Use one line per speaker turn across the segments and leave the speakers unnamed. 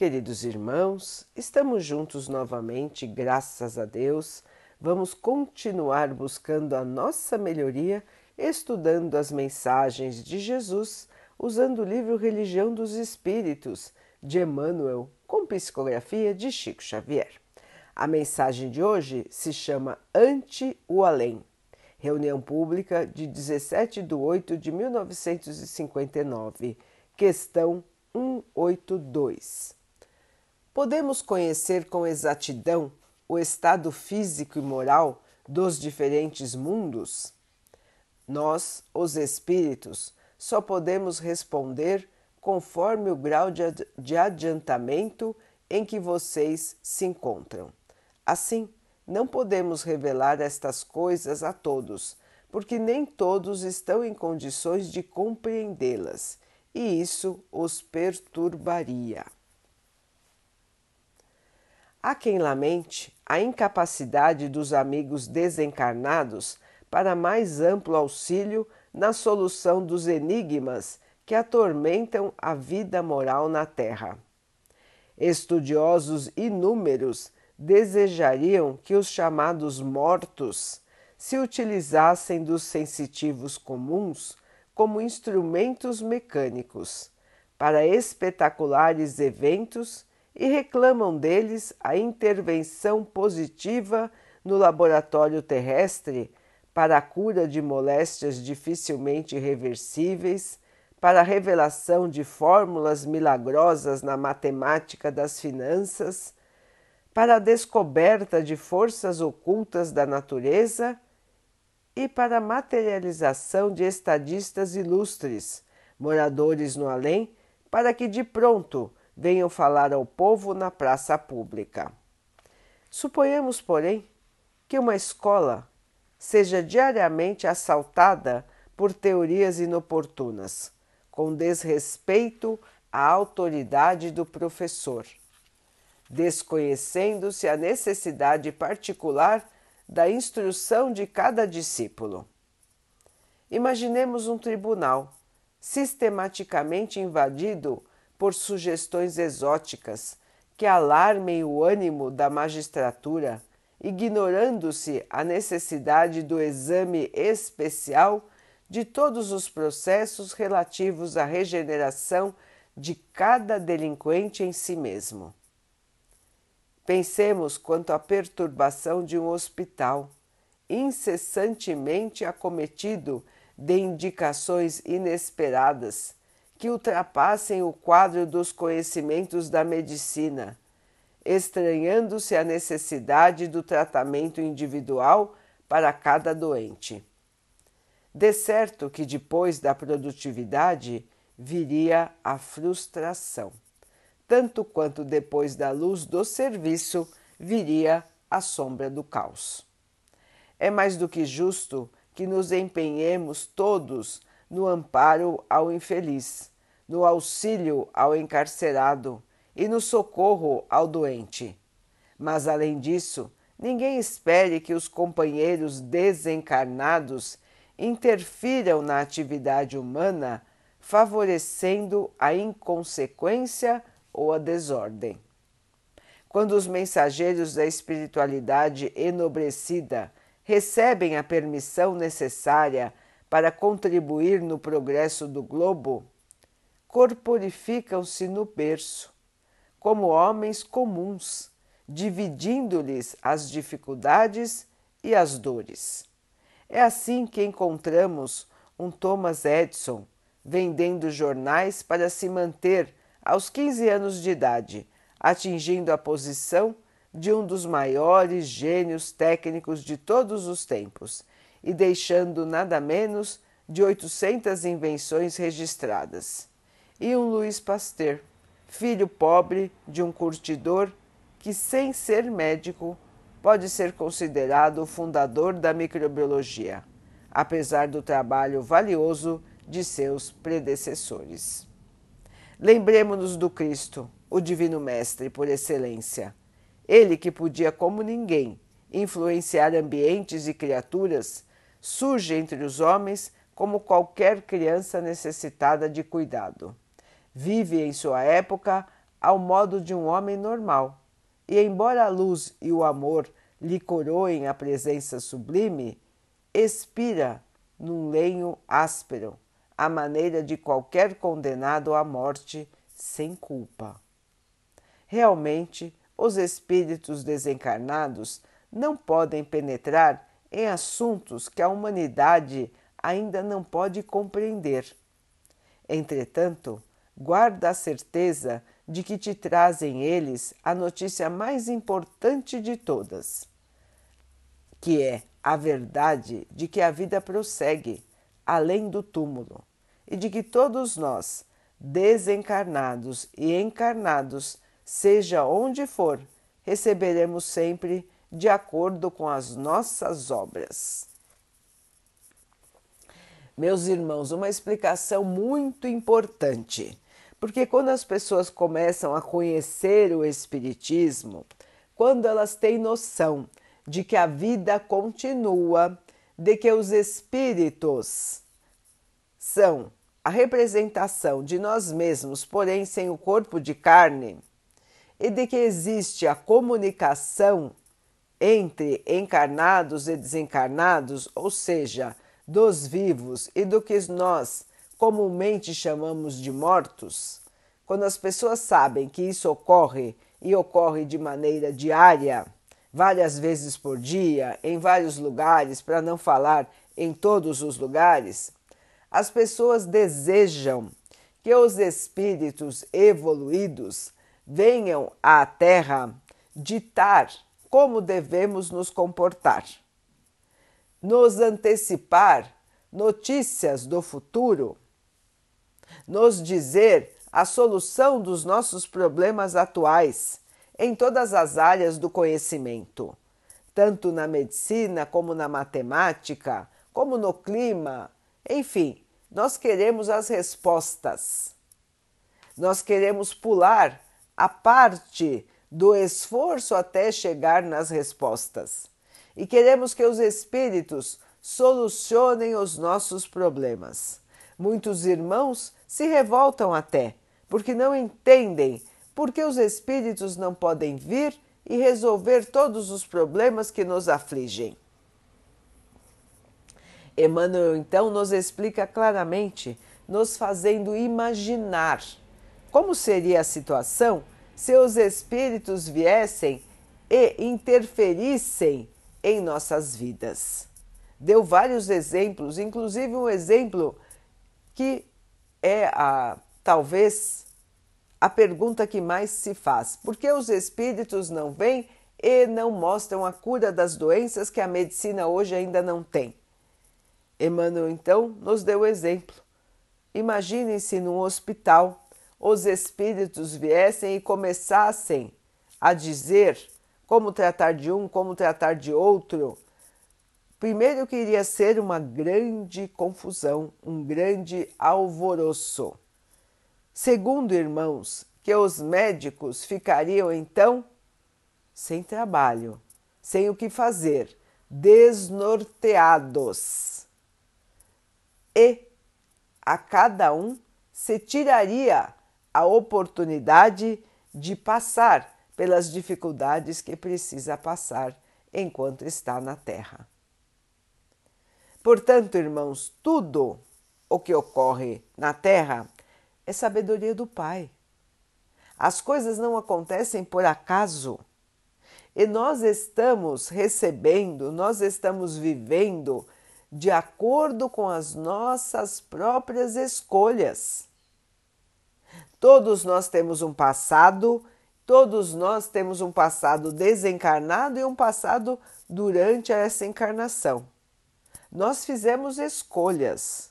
Queridos irmãos, estamos juntos novamente, graças a Deus. Vamos continuar buscando a nossa melhoria, estudando as mensagens de Jesus, usando o livro Religião dos Espíritos, de Emmanuel, com psicografia de Chico Xavier. A mensagem de hoje se chama Ante o Além. Reunião pública de 17 de 8 de 1959. Questão 182. Podemos conhecer com exatidão o estado físico e moral dos diferentes mundos? Nós, os espíritos, só podemos responder conforme o grau de adiantamento em que vocês se encontram. Assim, não podemos revelar estas coisas a todos, porque nem todos estão em condições de compreendê-las, e isso os perturbaria. Há quem lamente a incapacidade dos amigos desencarnados para mais amplo auxílio na solução dos enigmas que atormentam a vida moral na Terra. Estudiosos inúmeros desejariam que os chamados mortos se utilizassem dos sensitivos comuns como instrumentos mecânicos para espetaculares eventos e reclamam deles a intervenção positiva no laboratório terrestre para a cura de moléstias dificilmente reversíveis, para a revelação de fórmulas milagrosas na matemática das finanças, para a descoberta de forças ocultas da natureza e para a materialização de estadistas ilustres, moradores no além, para que de pronto venham falar ao povo na praça pública. Suponhamos, porém, que uma escola seja diariamente assaltada por teorias inoportunas, com desrespeito à autoridade do professor, desconhecendo-se a necessidade particular da instrução de cada discípulo. Imaginemos um tribunal sistematicamente invadido por sugestões exóticas que alarmem o ânimo da magistratura, ignorando-se a necessidade do exame especial de todos os processos relativos à regeneração de cada delinquente em si mesmo. Pensemos quanto à perturbação de um hospital, incessantemente acometido de indicações inesperadas que ultrapassem o quadro dos conhecimentos da medicina, estranhando-se a necessidade do tratamento individual para cada doente. De certo que depois da produtividade viria a frustração, tanto quanto depois da luz do serviço viria a sombra do caos. É mais do que justo que nos empenhemos todos no amparo ao infeliz, no auxílio ao encarcerado e no socorro ao doente. Mas, além disso, ninguém espere que os companheiros desencarnados interfiram na atividade humana, favorecendo a inconsequência ou a desordem. Quando os mensageiros da espiritualidade enobrecida recebem a permissão necessária para contribuir no progresso do globo, corporificam-se no berço, como homens comuns, dividindo-lhes as dificuldades e as dores. É assim que encontramos um Thomas Edison vendendo jornais para se manter aos 15 anos de idade, atingindo a posição de um dos maiores gênios técnicos de todos os tempos e deixando nada menos de 800 invenções registradas e um Luiz Pasteur, filho pobre de um curtidor que, sem ser médico, pode ser considerado o fundador da microbiologia, apesar do trabalho valioso de seus predecessores. Lembremos-nos do Cristo, o Divino Mestre por excelência. Ele que podia, como ninguém, influenciar ambientes e criaturas, surge entre os homens como qualquer criança necessitada de cuidado vive em sua época ao modo de um homem normal, e embora a luz e o amor lhe coroem a presença sublime, expira num lenho áspero, à maneira de qualquer condenado à morte sem culpa. Realmente, os espíritos desencarnados não podem penetrar em assuntos que a humanidade ainda não pode compreender. Entretanto, guarda a certeza de que te trazem eles a notícia mais importante de todas, que é a verdade de que a vida prossegue além do túmulo e de que todos nós, desencarnados e encarnados, seja onde for, receberemos sempre de acordo com as nossas obras. Meus irmãos, uma explicação muito importante, porque quando as pessoas começam a conhecer o Espiritismo, quando elas têm noção de que a vida continua, de que os espíritos são a representação de nós mesmos, porém sem o corpo de carne, e de que existe a comunicação entre encarnados e desencarnados, ou seja, dos vivos e do que nós comumente chamamos de mortos, quando as pessoas sabem que isso ocorre e ocorre de maneira diária, várias vezes por dia, em vários lugares, para não falar em todos os lugares, as pessoas desejam que os espíritos evoluídos venham à Terra ditar como devemos nos comportar, nos antecipar notícias do futuro, nos dizer a solução dos nossos problemas atuais em todas as áreas do conhecimento, tanto na medicina como na matemática, como no clima, enfim, nós queremos as respostas. Nós queremos pular a parte do esforço até chegar nas respostas. E queremos que os espíritos solucionem os nossos problemas. Muitos irmãos se revoltam até, porque não entendem por que os espíritos não podem vir e resolver todos os problemas que nos afligem. Emmanuel então nos explica claramente, nos fazendo imaginar como seria a situação se os espíritos viessem e interferissem em nossas vidas. Deu vários exemplos, inclusive um exemplo que é a talvez a pergunta que mais se faz: por que os espíritos não vêm e não mostram a cura das doenças que a medicina hoje ainda não tem? Emmanuel então nos deu o exemplo. Imaginem-se num hospital os espíritos viessem e começassem a dizer como tratar de um, como tratar de outro. Primeiro que iria ser uma grande confusão, um grande alvoroço. Segundo, irmãos, que os médicos ficariam então sem trabalho, sem o que fazer, desnorteados. E a cada um se tiraria a oportunidade de passar pelas dificuldades que precisa passar enquanto está na Terra. Portanto, irmãos, tudo o que ocorre na Terra é sabedoria do Pai. As coisas não acontecem por acaso. E nós estamos recebendo, nós estamos vivendo de acordo com as nossas próprias escolhas. Todos nós temos um passado, todos nós temos um passado desencarnado e um passado durante essa encarnação. Nós fizemos escolhas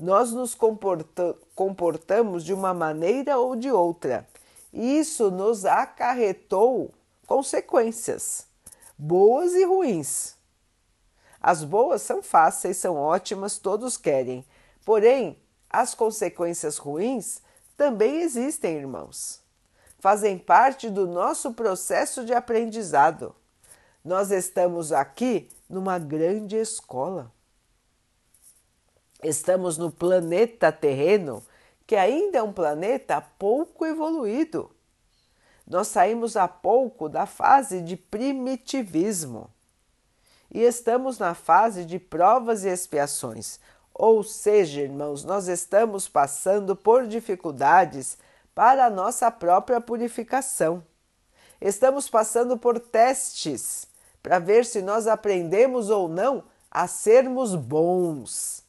nós nos comporta comportamos de uma maneira ou de outra. E isso nos acarretou consequências, boas e ruins. As boas são fáceis, são ótimas, todos querem. Porém, as consequências ruins também existem, irmãos. Fazem parte do nosso processo de aprendizado. Nós estamos aqui numa grande escola. Estamos no planeta terreno que ainda é um planeta pouco evoluído. Nós saímos há pouco da fase de primitivismo e estamos na fase de provas e expiações. Ou seja, irmãos, nós estamos passando por dificuldades para a nossa própria purificação. Estamos passando por testes para ver se nós aprendemos ou não a sermos bons.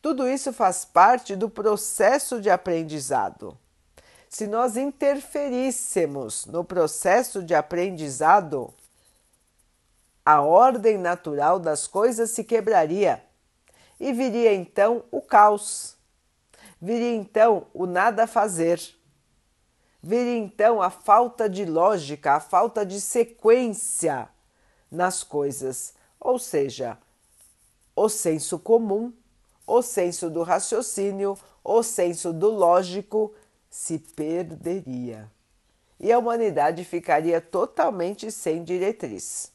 Tudo isso faz parte do processo de aprendizado. Se nós interferíssemos no processo de aprendizado, a ordem natural das coisas se quebraria e viria então o caos, viria então o nada fazer, viria então a falta de lógica, a falta de sequência nas coisas, ou seja, o senso comum, o senso do raciocínio, o senso do lógico se perderia. E a humanidade ficaria totalmente sem diretriz.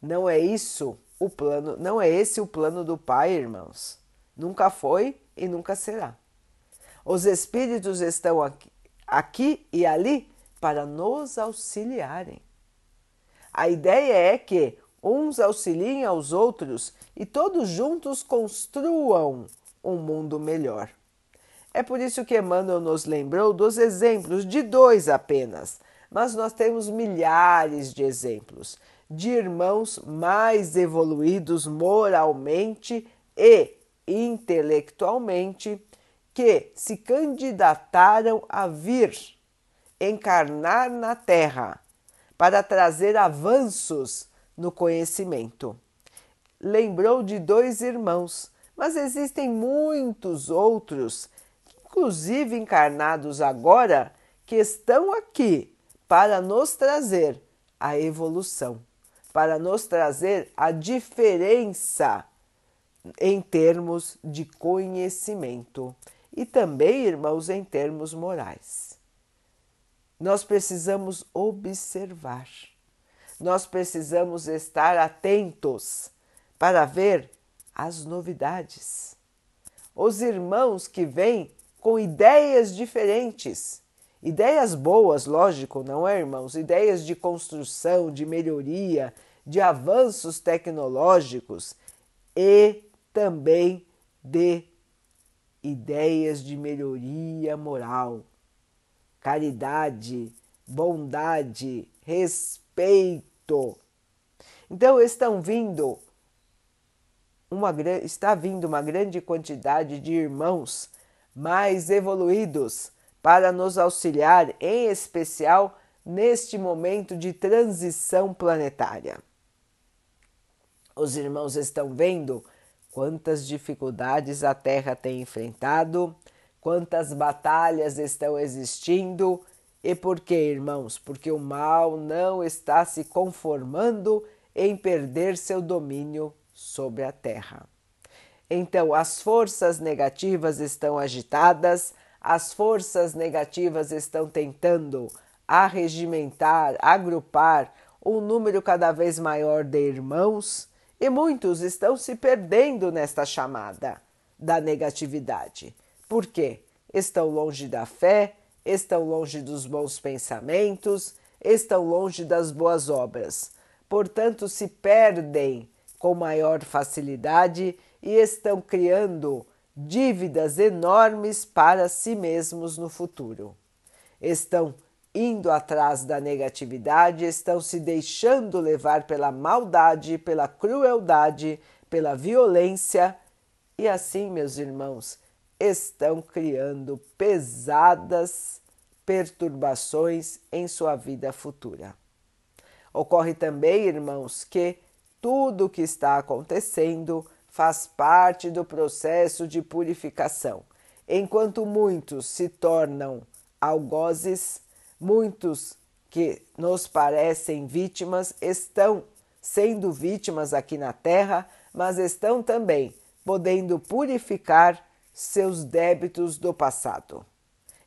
Não é isso o plano, não é esse o plano do Pai, irmãos. Nunca foi e nunca será. Os espíritos estão aqui, aqui e ali para nos auxiliarem. A ideia é que uns auxiliem aos outros e todos juntos construam um mundo melhor. É por isso que Emmanuel nos lembrou dos exemplos de dois apenas, mas nós temos milhares de exemplos de irmãos mais evoluídos moralmente e intelectualmente que se candidataram a vir encarnar na Terra para trazer avanços no conhecimento. Lembrou de dois irmãos, mas existem muitos outros inclusive encarnados agora, que estão aqui para nos trazer a evolução, para nos trazer a diferença em termos de conhecimento e também, irmãos, em termos morais. Nós precisamos observar, nós precisamos estar atentos para ver as novidades. Os irmãos que vêm com ideias diferentes. Ideias boas, lógico, não é, irmãos? Ideias de construção, de melhoria, de avanços tecnológicos e também de ideias de melhoria moral, caridade, bondade, respeito. Então estão vindo uma está vindo uma grande quantidade de irmãos mais evoluídos para nos auxiliar, em especial neste momento de transição planetária. Os irmãos estão vendo quantas dificuldades a Terra tem enfrentado, quantas batalhas estão existindo e por que, irmãos? Porque o mal não está se conformando em perder seu domínio sobre a Terra. Então, as forças negativas estão agitadas, as forças negativas estão tentando arregimentar, agrupar um número cada vez maior de irmãos e muitos estão se perdendo nesta chamada da negatividade. Por quê? Estão longe da fé, estão longe dos bons pensamentos, estão longe das boas obras. Portanto, se perdem com maior facilidade e estão criando dívidas enormes para si mesmos no futuro. Estão indo atrás da negatividade, estão se deixando levar pela maldade, pela crueldade, pela violência e assim, meus irmãos, estão criando pesadas perturbações em sua vida futura. Ocorre também, irmãos, que tudo o que está acontecendo faz parte do processo de purificação. Enquanto muitos se tornam algozes, muitos que nos parecem vítimas estão sendo vítimas aqui na Terra, mas estão também podendo purificar seus débitos do passado.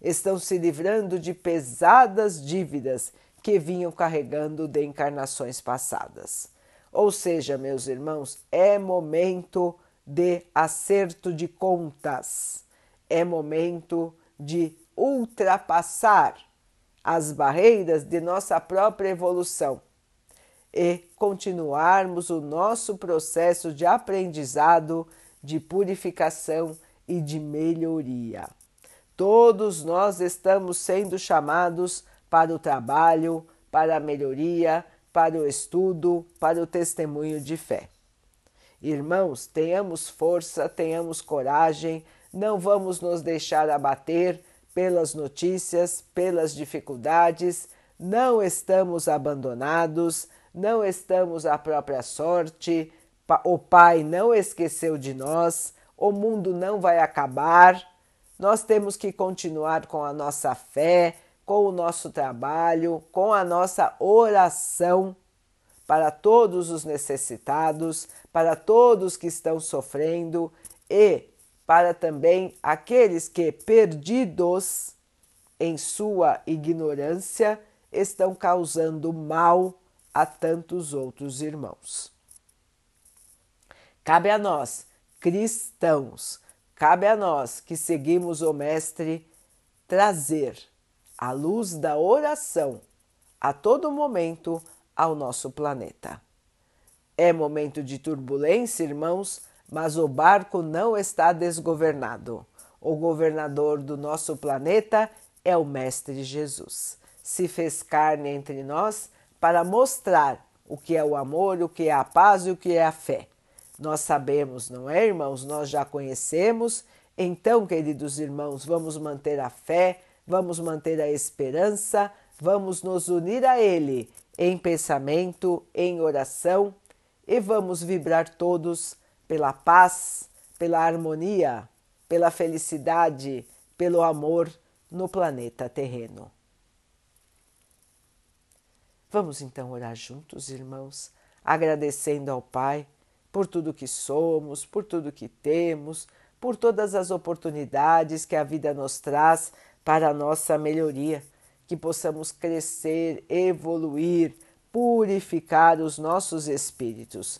Estão se livrando de pesadas dívidas que vinham carregando de encarnações passadas. Ou seja, meus irmãos, é momento de acerto de contas, é momento de ultrapassar as barreiras de nossa própria evolução e continuarmos o nosso processo de aprendizado, de purificação e de melhoria. Todos nós estamos sendo chamados para o trabalho, para a melhoria, para o estudo, para o testemunho de fé. Irmãos, tenhamos força, tenhamos coragem, não vamos nos deixar abater pelas notícias, pelas dificuldades, não estamos abandonados, não estamos à própria sorte, o Pai não esqueceu de nós, o mundo não vai acabar. Nós temos que continuar com a nossa fé, com o nosso trabalho, com a nossa oração para todos os necessitados, para todos que estão sofrendo e para também aqueles que, perdidos em sua ignorância, estão causando mal a tantos outros irmãos. Cabe a nós, cristãos, cabe a nós que seguimos o Mestre trazer a luz da oração a todo momento ao nosso planeta. É momento de turbulência, irmãos, mas o barco não está desgovernado. O governador do nosso planeta é o Mestre Jesus. Se fez carne entre nós para mostrar o que é o amor, o que é a paz e o que é a fé. Nós sabemos, não é, irmãos? Nós já conhecemos. Então, queridos irmãos, vamos manter a fé, vamos manter a esperança, vamos nos unir a Ele em pensamento, em oração e vamos vibrar todos pela paz, pela harmonia, pela felicidade, pelo amor no planeta terreno. Vamos então orar juntos, irmãos, agradecendo ao Pai por tudo que somos, por tudo que temos, por todas as oportunidades que a vida nos traz para a nossa melhoria, que possamos crescer, evoluir, purificar os nossos espíritos.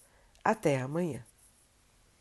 Até amanhã.